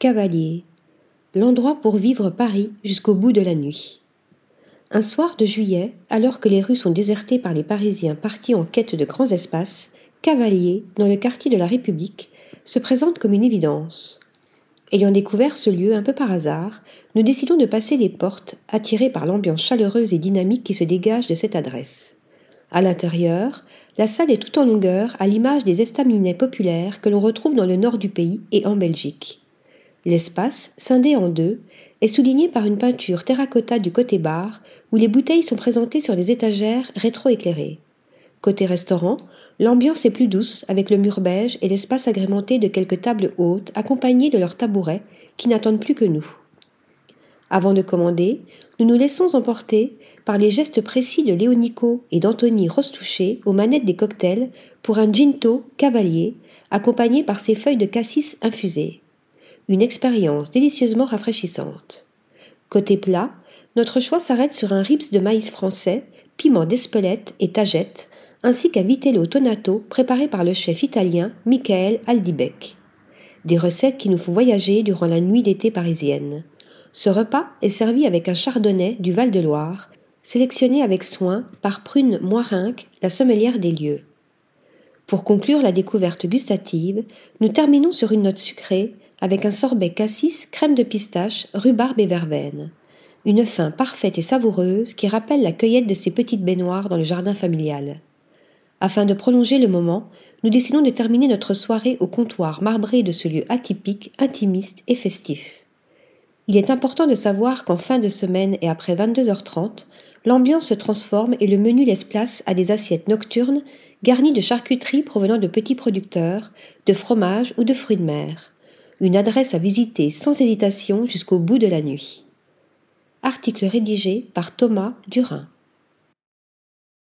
Cavalier, l'endroit pour vivre Paris jusqu'au bout de la nuit. Un soir de juillet, alors que les rues sont désertées par les Parisiens partis en quête de grands espaces, Cavalier, dans le quartier de la République, se présente comme une évidence. Ayant découvert ce lieu un peu par hasard, nous décidons de passer les portes, attirés par l'ambiance chaleureuse et dynamique qui se dégage de cette adresse. À l'intérieur, la salle est tout en longueur à l'image des estaminets populaires que l'on retrouve dans le nord du pays et en Belgique. L'espace, scindé en deux, est souligné par une peinture terracotta du côté bar où les bouteilles sont présentées sur des étagères rétroéclairées. Côté restaurant, l'ambiance est plus douce avec le mur beige et l'espace agrémenté de quelques tables hautes accompagnées de leurs tabourets qui n'attendent plus que nous. Avant de commander, nous nous laissons emporter par les gestes précis de Léonico et d'Anthony Rostouché aux manettes des cocktails pour un ginto cavalier accompagné par ses feuilles de cassis infusées une expérience délicieusement rafraîchissante. Côté plat, notre choix s'arrête sur un rips de maïs français, piment d'Espelette et tagette, ainsi qu'un vitello tonato préparé par le chef italien Michael Aldibec. Des recettes qui nous font voyager durant la nuit d'été parisienne. Ce repas est servi avec un chardonnay du Val-de-Loire, sélectionné avec soin par Prune Moirinque, la sommelière des lieux. Pour conclure la découverte gustative, nous terminons sur une note sucrée avec un sorbet cassis, crème de pistache, rhubarbe et verveine. Une fin parfaite et savoureuse qui rappelle la cueillette de ces petites baignoires dans le jardin familial. Afin de prolonger le moment, nous décidons de terminer notre soirée au comptoir marbré de ce lieu atypique, intimiste et festif. Il est important de savoir qu'en fin de semaine et après 22h30, l'ambiance se transforme et le menu laisse place à des assiettes nocturnes garnies de charcuteries provenant de petits producteurs, de fromages ou de fruits de mer une adresse à visiter sans hésitation jusqu'au bout de la nuit. Article rédigé par Thomas Durin.